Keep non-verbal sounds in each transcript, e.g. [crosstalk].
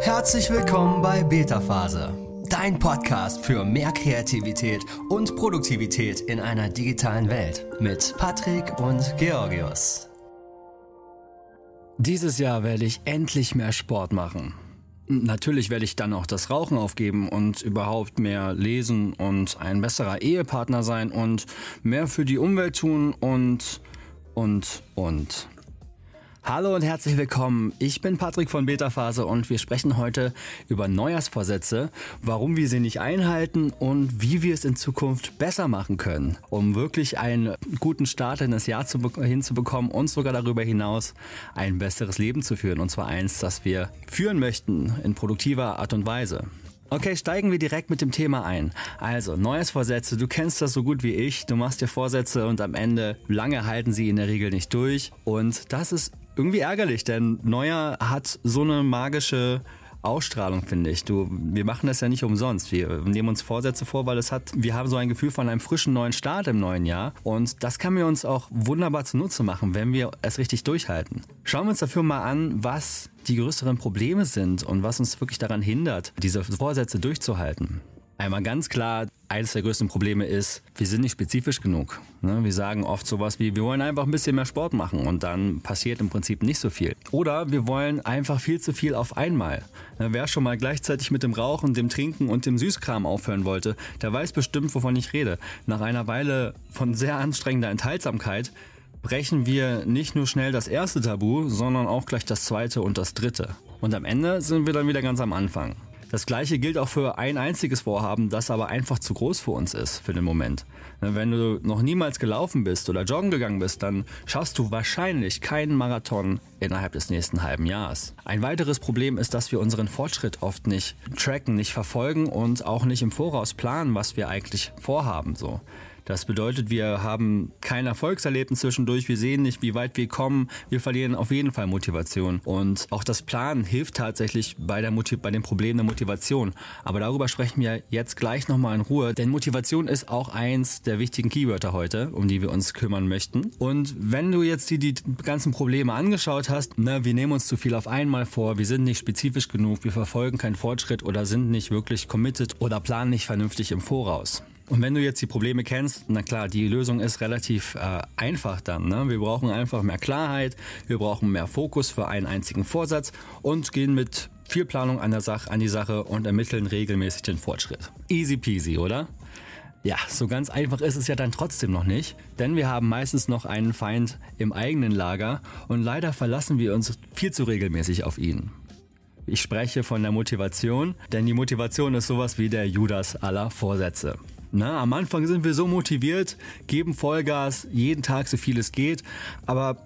Herzlich willkommen bei Beta Phase, dein Podcast für mehr Kreativität und Produktivität in einer digitalen Welt mit Patrick und Georgios. Dieses Jahr werde ich endlich mehr Sport machen. Natürlich werde ich dann auch das Rauchen aufgeben und überhaupt mehr lesen und ein besserer Ehepartner sein und mehr für die Umwelt tun und und und. Hallo und herzlich willkommen. Ich bin Patrick von Beta Phase und wir sprechen heute über Neujahrsvorsätze, warum wir sie nicht einhalten und wie wir es in Zukunft besser machen können, um wirklich einen guten Start in das Jahr zu, hinzubekommen und sogar darüber hinaus ein besseres Leben zu führen. Und zwar eins, das wir führen möchten in produktiver Art und Weise. Okay, steigen wir direkt mit dem Thema ein. Also, Neujahrsvorsätze, du kennst das so gut wie ich. Du machst dir Vorsätze und am Ende lange halten sie in der Regel nicht durch. Und das ist irgendwie ärgerlich, denn Neuer hat so eine magische Ausstrahlung, finde ich. Du, wir machen das ja nicht umsonst. Wir nehmen uns Vorsätze vor, weil es hat, wir haben so ein Gefühl von einem frischen neuen Start im neuen Jahr. Und das kann wir uns auch wunderbar zunutze machen, wenn wir es richtig durchhalten. Schauen wir uns dafür mal an, was die größeren Probleme sind und was uns wirklich daran hindert, diese Vorsätze durchzuhalten. Einmal ganz klar, eines der größten Probleme ist, wir sind nicht spezifisch genug. Ne? Wir sagen oft sowas wie, wir wollen einfach ein bisschen mehr Sport machen und dann passiert im Prinzip nicht so viel. Oder wir wollen einfach viel zu viel auf einmal. Ne, wer schon mal gleichzeitig mit dem Rauchen, dem Trinken und dem Süßkram aufhören wollte, der weiß bestimmt, wovon ich rede. Nach einer Weile von sehr anstrengender Enthaltsamkeit brechen wir nicht nur schnell das erste Tabu, sondern auch gleich das zweite und das dritte. Und am Ende sind wir dann wieder ganz am Anfang. Das gleiche gilt auch für ein einziges Vorhaben, das aber einfach zu groß für uns ist für den Moment. Wenn du noch niemals gelaufen bist oder joggen gegangen bist, dann schaffst du wahrscheinlich keinen Marathon innerhalb des nächsten halben Jahres. Ein weiteres Problem ist, dass wir unseren Fortschritt oft nicht tracken, nicht verfolgen und auch nicht im Voraus planen, was wir eigentlich vorhaben. So. Das bedeutet, wir haben kein Erfolgserlebnis zwischendurch, wir sehen nicht, wie weit wir kommen, wir verlieren auf jeden Fall Motivation. Und auch das Planen hilft tatsächlich bei, der Motiv bei dem Problem der Motivation. Aber darüber sprechen wir jetzt gleich nochmal in Ruhe, denn Motivation ist auch eins der wichtigen Keywörter heute, um die wir uns kümmern möchten. Und wenn du jetzt die, die ganzen Probleme angeschaut hast, ne, wir nehmen uns zu viel auf einmal vor, wir sind nicht spezifisch genug, wir verfolgen keinen Fortschritt oder sind nicht wirklich committed oder planen nicht vernünftig im Voraus. Und wenn du jetzt die Probleme kennst, na klar, die Lösung ist relativ äh, einfach dann. Ne? Wir brauchen einfach mehr Klarheit, wir brauchen mehr Fokus für einen einzigen Vorsatz und gehen mit viel Planung an, der Sache, an die Sache und ermitteln regelmäßig den Fortschritt. Easy peasy, oder? Ja, so ganz einfach ist es ja dann trotzdem noch nicht, denn wir haben meistens noch einen Feind im eigenen Lager und leider verlassen wir uns viel zu regelmäßig auf ihn. Ich spreche von der Motivation, denn die Motivation ist sowas wie der Judas aller Vorsätze. Na, am Anfang sind wir so motiviert, geben Vollgas, jeden Tag so viel es geht, aber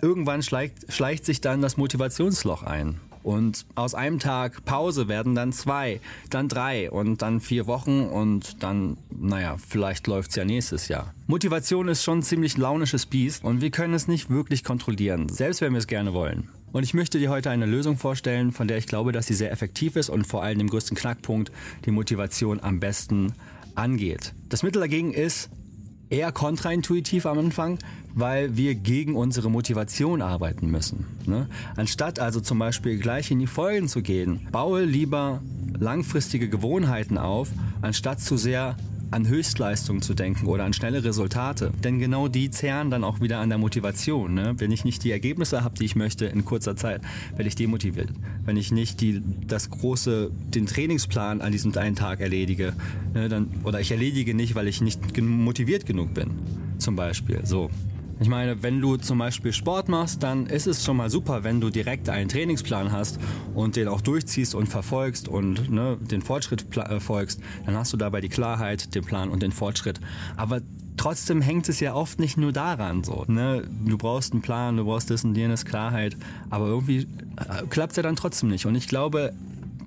irgendwann schleicht, schleicht sich dann das Motivationsloch ein. Und aus einem Tag Pause werden dann zwei, dann drei und dann vier Wochen und dann, naja, vielleicht läuft's ja nächstes Jahr. Motivation ist schon ein ziemlich launisches Biest und wir können es nicht wirklich kontrollieren, selbst wenn wir es gerne wollen. Und ich möchte dir heute eine Lösung vorstellen, von der ich glaube, dass sie sehr effektiv ist und vor allem dem größten Knackpunkt, die Motivation am besten angeht. Das Mittel dagegen ist eher kontraintuitiv am Anfang, weil wir gegen unsere Motivation arbeiten müssen. Ne? Anstatt also zum Beispiel gleich in die Folgen zu gehen, baue lieber langfristige Gewohnheiten auf, anstatt zu sehr an Höchstleistung zu denken oder an schnelle Resultate. Denn genau die zehren dann auch wieder an der Motivation. Ne? Wenn ich nicht die Ergebnisse habe, die ich möchte in kurzer Zeit, werde ich demotiviert. Wenn ich nicht die, das große, den Trainingsplan an diesem einen Tag erledige, ne, dann, oder ich erledige nicht, weil ich nicht motiviert genug bin. Zum Beispiel. So. Ich meine, wenn du zum Beispiel Sport machst, dann ist es schon mal super, wenn du direkt einen Trainingsplan hast und den auch durchziehst und verfolgst und ne, den Fortschritt äh, folgst. Dann hast du dabei die Klarheit, den Plan und den Fortschritt. Aber trotzdem hängt es ja oft nicht nur daran so. Ne? Du brauchst einen Plan, du brauchst das und jenes Klarheit, aber irgendwie äh, klappt es ja dann trotzdem nicht. Und ich glaube,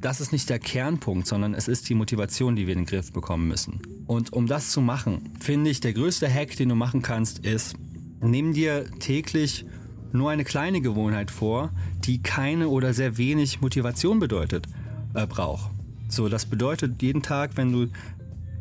das ist nicht der Kernpunkt, sondern es ist die Motivation, die wir in den Griff bekommen müssen. Und um das zu machen, finde ich, der größte Hack, den du machen kannst, ist, Nimm dir täglich nur eine kleine Gewohnheit vor, die keine oder sehr wenig Motivation bedeutet, äh, braucht. So, das bedeutet jeden Tag, wenn du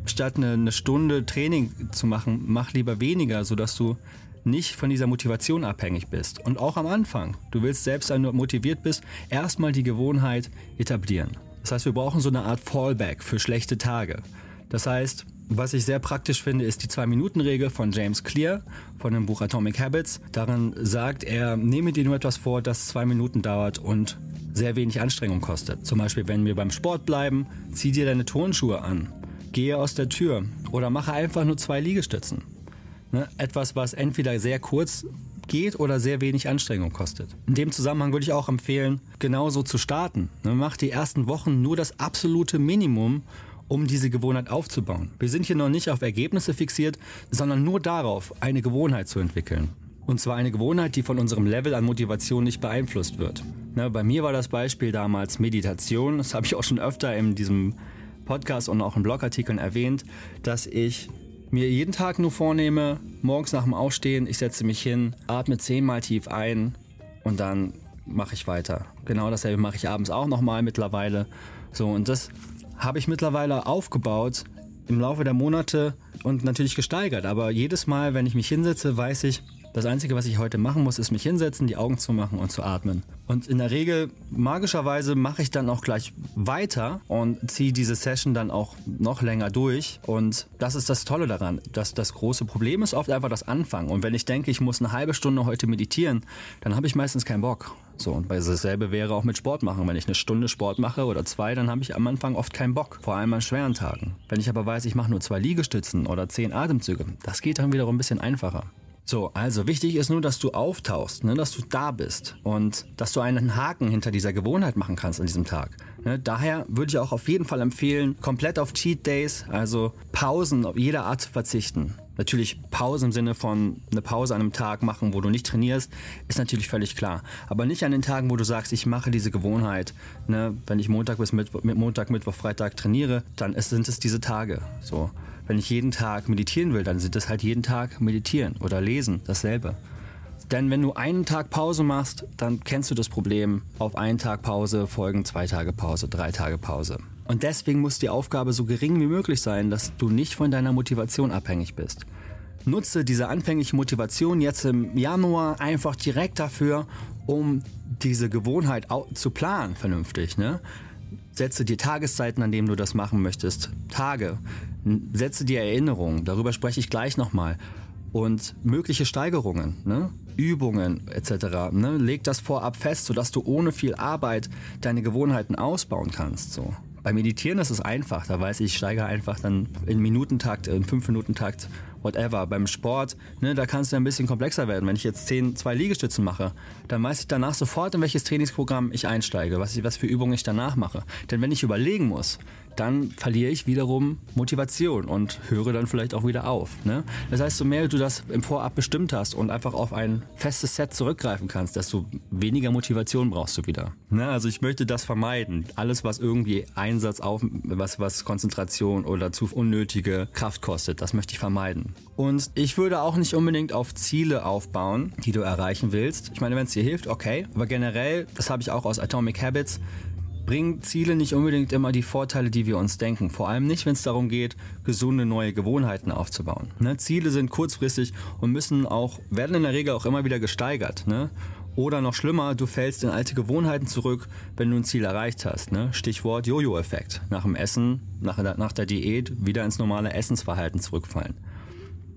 statt eine, eine Stunde Training zu machen, mach lieber weniger, sodass du nicht von dieser Motivation abhängig bist. Und auch am Anfang, du willst selbst, wenn du motiviert bist, erstmal die Gewohnheit etablieren. Das heißt, wir brauchen so eine Art Fallback für schlechte Tage. Das heißt, was ich sehr praktisch finde, ist die Zwei-Minuten-Regel von James Clear von dem Buch Atomic Habits. Darin sagt er, nehme dir nur etwas vor, das zwei Minuten dauert und sehr wenig Anstrengung kostet. Zum Beispiel, wenn wir beim Sport bleiben, zieh dir deine Turnschuhe an, gehe aus der Tür oder mache einfach nur zwei Liegestützen. Ne? Etwas, was entweder sehr kurz geht oder sehr wenig Anstrengung kostet. In dem Zusammenhang würde ich auch empfehlen, genauso zu starten. Ne? Mach die ersten Wochen nur das absolute Minimum um diese Gewohnheit aufzubauen. Wir sind hier noch nicht auf Ergebnisse fixiert, sondern nur darauf, eine Gewohnheit zu entwickeln. Und zwar eine Gewohnheit, die von unserem Level an Motivation nicht beeinflusst wird. Na, bei mir war das Beispiel damals Meditation. Das habe ich auch schon öfter in diesem Podcast und auch in Blogartikeln erwähnt, dass ich mir jeden Tag nur vornehme, morgens nach dem Aufstehen, ich setze mich hin, atme zehnmal tief ein und dann mache ich weiter. Genau dasselbe mache ich abends auch nochmal mittlerweile. So, und das habe ich mittlerweile aufgebaut im Laufe der Monate und natürlich gesteigert. Aber jedes Mal, wenn ich mich hinsetze, weiß ich, das Einzige, was ich heute machen muss, ist mich hinsetzen, die Augen zu machen und zu atmen. Und in der Regel, magischerweise, mache ich dann auch gleich weiter und ziehe diese Session dann auch noch länger durch. Und das ist das Tolle daran. Dass das große Problem ist oft einfach das Anfangen. Und wenn ich denke, ich muss eine halbe Stunde heute meditieren, dann habe ich meistens keinen Bock. So, und dasselbe wäre auch mit Sport machen. Wenn ich eine Stunde Sport mache oder zwei, dann habe ich am Anfang oft keinen Bock. Vor allem an schweren Tagen. Wenn ich aber weiß, ich mache nur zwei Liegestützen oder zehn Atemzüge, das geht dann wiederum ein bisschen einfacher. So, also wichtig ist nur, dass du auftauchst, ne, dass du da bist und dass du einen Haken hinter dieser Gewohnheit machen kannst an diesem Tag. Ne, daher würde ich auch auf jeden Fall empfehlen, komplett auf Cheat Days, also Pausen auf jeder Art zu verzichten. Natürlich Pause im Sinne von eine Pause an einem Tag machen, wo du nicht trainierst, ist natürlich völlig klar. Aber nicht an den Tagen, wo du sagst, ich mache diese Gewohnheit. Ne? Wenn ich Montag bis Mittwoch, Montag, Mittwoch, Freitag trainiere, dann ist, sind es diese Tage. So. Wenn ich jeden Tag meditieren will, dann sind das halt jeden Tag meditieren oder lesen, dasselbe. Denn wenn du einen Tag Pause machst, dann kennst du das Problem. Auf einen Tag Pause folgen zwei Tage Pause, drei Tage Pause. Und deswegen muss die Aufgabe so gering wie möglich sein, dass du nicht von deiner Motivation abhängig bist. Nutze diese anfängliche Motivation jetzt im Januar einfach direkt dafür, um diese Gewohnheit zu planen vernünftig. Ne? Setze dir Tageszeiten, an denen du das machen möchtest. Tage. Setze dir Erinnerungen. Darüber spreche ich gleich nochmal. Und mögliche Steigerungen, ne? Übungen etc. Ne? Leg das vorab fest, sodass du ohne viel Arbeit deine Gewohnheiten ausbauen kannst. So. Beim Meditieren ist es einfach. Da weiß ich, ich steige einfach dann in Minutentakt, in 5-Minuten-Takt whatever. Beim Sport, ne, da kannst du ein bisschen komplexer werden. Wenn ich jetzt 10, zwei Liegestützen mache, dann weiß ich danach sofort, in welches Trainingsprogramm ich einsteige, was, ich, was für Übungen ich danach mache. Denn wenn ich überlegen muss, dann verliere ich wiederum Motivation und höre dann vielleicht auch wieder auf. Ne? Das heißt, so mehr du das im Vorab bestimmt hast und einfach auf ein festes Set zurückgreifen kannst, desto weniger Motivation brauchst du wieder. Ne? Also ich möchte das vermeiden. Alles, was irgendwie Einsatz auf, was, was Konzentration oder zu unnötige Kraft kostet, das möchte ich vermeiden. Und ich würde auch nicht unbedingt auf Ziele aufbauen, die du erreichen willst. Ich meine, wenn es dir hilft, okay. Aber generell, das habe ich auch aus Atomic Habits, bringen Ziele nicht unbedingt immer die Vorteile, die wir uns denken. Vor allem nicht, wenn es darum geht, gesunde neue Gewohnheiten aufzubauen. Ne? Ziele sind kurzfristig und müssen auch, werden in der Regel auch immer wieder gesteigert. Ne? Oder noch schlimmer, du fällst in alte Gewohnheiten zurück, wenn du ein Ziel erreicht hast. Ne? Stichwort Jojo-Effekt. Nach dem Essen, nach, nach der Diät wieder ins normale Essensverhalten zurückfallen.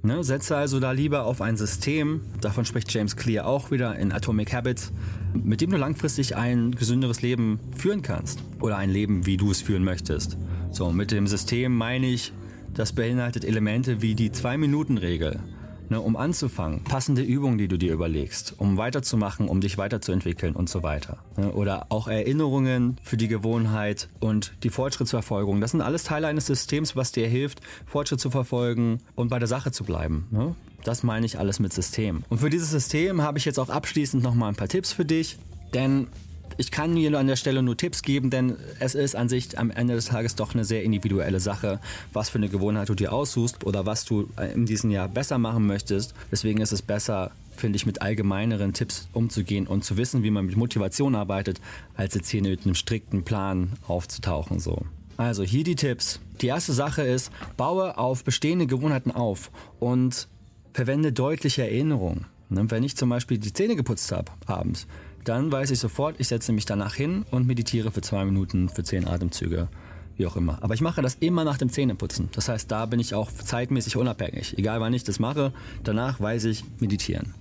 Ne? Setze also da lieber auf ein System, davon spricht James Clear auch wieder in Atomic Habits, mit dem du langfristig ein gesünderes Leben führen kannst. Oder ein Leben, wie du es führen möchtest. So, mit dem System meine ich, das beinhaltet Elemente wie die Zwei-Minuten-Regel ne, um anzufangen, passende Übungen, die du dir überlegst, um weiterzumachen, um dich weiterzuentwickeln und so weiter. Ne, oder auch Erinnerungen für die Gewohnheit und die Fortschrittsverfolgung. Das sind alles Teile eines Systems, was dir hilft, Fortschritt zu verfolgen und bei der Sache zu bleiben. Ne? Das meine ich alles mit System. Und für dieses System habe ich jetzt auch abschließend nochmal ein paar Tipps für dich. Denn ich kann hier an der Stelle nur Tipps geben, denn es ist an sich am Ende des Tages doch eine sehr individuelle Sache, was für eine Gewohnheit du dir aussuchst oder was du in diesem Jahr besser machen möchtest. Deswegen ist es besser, finde ich, mit allgemeineren Tipps umzugehen und zu wissen, wie man mit Motivation arbeitet, als jetzt hier mit einem strikten Plan aufzutauchen. So. Also hier die Tipps. Die erste Sache ist, baue auf bestehende Gewohnheiten auf und verwende deutliche Erinnerungen. Ne, wenn ich zum Beispiel die Zähne geputzt habe abends, dann weiß ich sofort, ich setze mich danach hin und meditiere für zwei Minuten, für zehn Atemzüge, wie auch immer. Aber ich mache das immer nach dem Zähneputzen. Das heißt, da bin ich auch zeitmäßig unabhängig. Egal wann ich das mache, danach weiß ich meditieren.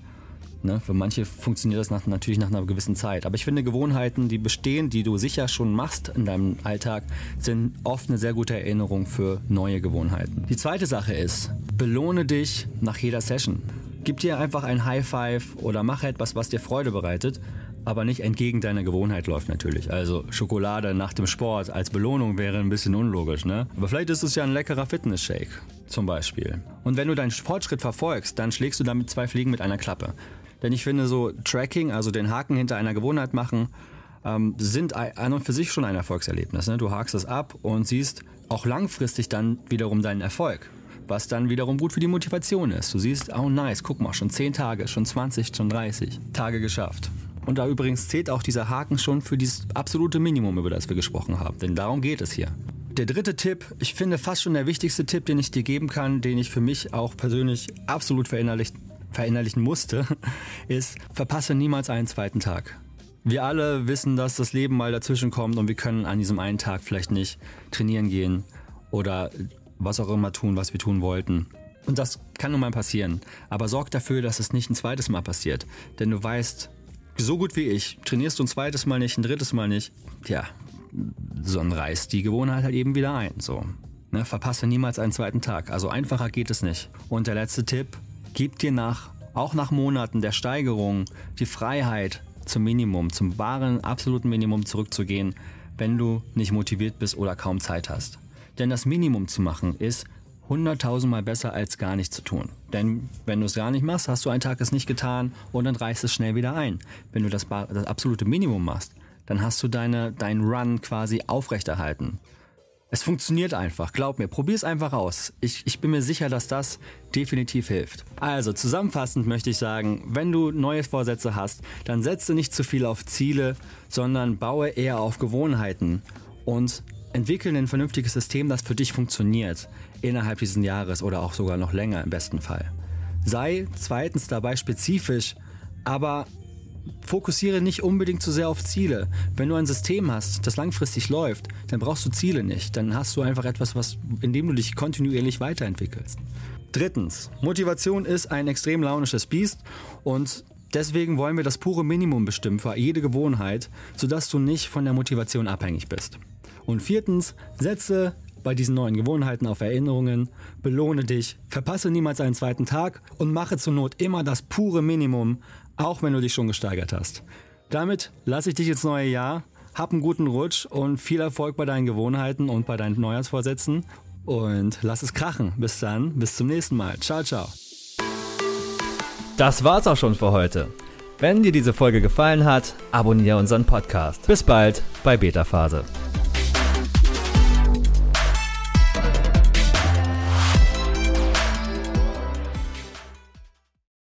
Ne? Für manche funktioniert das nach, natürlich nach einer gewissen Zeit. Aber ich finde, Gewohnheiten, die bestehen, die du sicher schon machst in deinem Alltag, sind oft eine sehr gute Erinnerung für neue Gewohnheiten. Die zweite Sache ist, belohne dich nach jeder Session. Gib dir einfach ein High Five oder mache etwas, was dir Freude bereitet aber nicht entgegen deiner Gewohnheit läuft natürlich. Also Schokolade nach dem Sport als Belohnung wäre ein bisschen unlogisch, ne? Aber vielleicht ist es ja ein leckerer Fitness-Shake zum Beispiel. Und wenn du deinen Fortschritt verfolgst, dann schlägst du damit zwei Fliegen mit einer Klappe. Denn ich finde so Tracking, also den Haken hinter einer Gewohnheit machen, ähm, sind an und für sich schon ein Erfolgserlebnis. Ne? Du hakst es ab und siehst auch langfristig dann wiederum deinen Erfolg was dann wiederum gut für die Motivation ist. Du siehst, oh nice, guck mal, schon 10 Tage, schon 20, schon 30 Tage geschafft. Und da übrigens zählt auch dieser Haken schon für dieses absolute Minimum, über das wir gesprochen haben. Denn darum geht es hier. Der dritte Tipp, ich finde fast schon der wichtigste Tipp, den ich dir geben kann, den ich für mich auch persönlich absolut verinnerlichen, verinnerlichen musste, [laughs] ist, verpasse niemals einen zweiten Tag. Wir alle wissen, dass das Leben mal dazwischen kommt und wir können an diesem einen Tag vielleicht nicht trainieren gehen oder was auch immer tun, was wir tun wollten. Und das kann nun mal passieren. Aber sorg dafür, dass es nicht ein zweites Mal passiert. Denn du weißt, so gut wie ich, trainierst du ein zweites Mal nicht, ein drittes Mal nicht, ja, reißt die Gewohnheit halt eben wieder ein. So. Ne, verpasse niemals einen zweiten Tag. Also einfacher geht es nicht. Und der letzte Tipp, gib dir nach, auch nach Monaten der Steigerung, die Freiheit zum Minimum, zum wahren, absoluten Minimum zurückzugehen, wenn du nicht motiviert bist oder kaum Zeit hast. Denn das Minimum zu machen ist, hunderttausendmal besser als gar nichts zu tun. Denn wenn du es gar nicht machst, hast du einen Tag es nicht getan und dann reißt es schnell wieder ein. Wenn du das, das absolute Minimum machst, dann hast du deine, deinen Run quasi aufrechterhalten. Es funktioniert einfach, glaub mir, probier es einfach aus. Ich, ich bin mir sicher, dass das definitiv hilft. Also zusammenfassend möchte ich sagen, wenn du neue Vorsätze hast, dann setze nicht zu viel auf Ziele, sondern baue eher auf Gewohnheiten und entwickle ein vernünftiges System, das für dich funktioniert innerhalb dieses Jahres oder auch sogar noch länger im besten Fall. Sei zweitens dabei spezifisch, aber fokussiere nicht unbedingt zu sehr auf Ziele. Wenn du ein System hast, das langfristig läuft, dann brauchst du Ziele nicht. Dann hast du einfach etwas, was, in dem du dich kontinuierlich weiterentwickelst. Drittens, Motivation ist ein extrem launisches Biest und deswegen wollen wir das pure Minimum bestimmen für jede Gewohnheit, sodass du nicht von der Motivation abhängig bist. Und viertens, setze bei diesen neuen Gewohnheiten auf Erinnerungen, belohne dich, verpasse niemals einen zweiten Tag und mache zur Not immer das pure Minimum, auch wenn du dich schon gesteigert hast. Damit lasse ich dich ins neue Jahr, hab einen guten Rutsch und viel Erfolg bei deinen Gewohnheiten und bei deinen Neujahrsvorsätzen und lass es krachen. Bis dann, bis zum nächsten Mal. Ciao, ciao. Das war's auch schon für heute. Wenn dir diese Folge gefallen hat, abonniere unseren Podcast. Bis bald bei Beta Phase.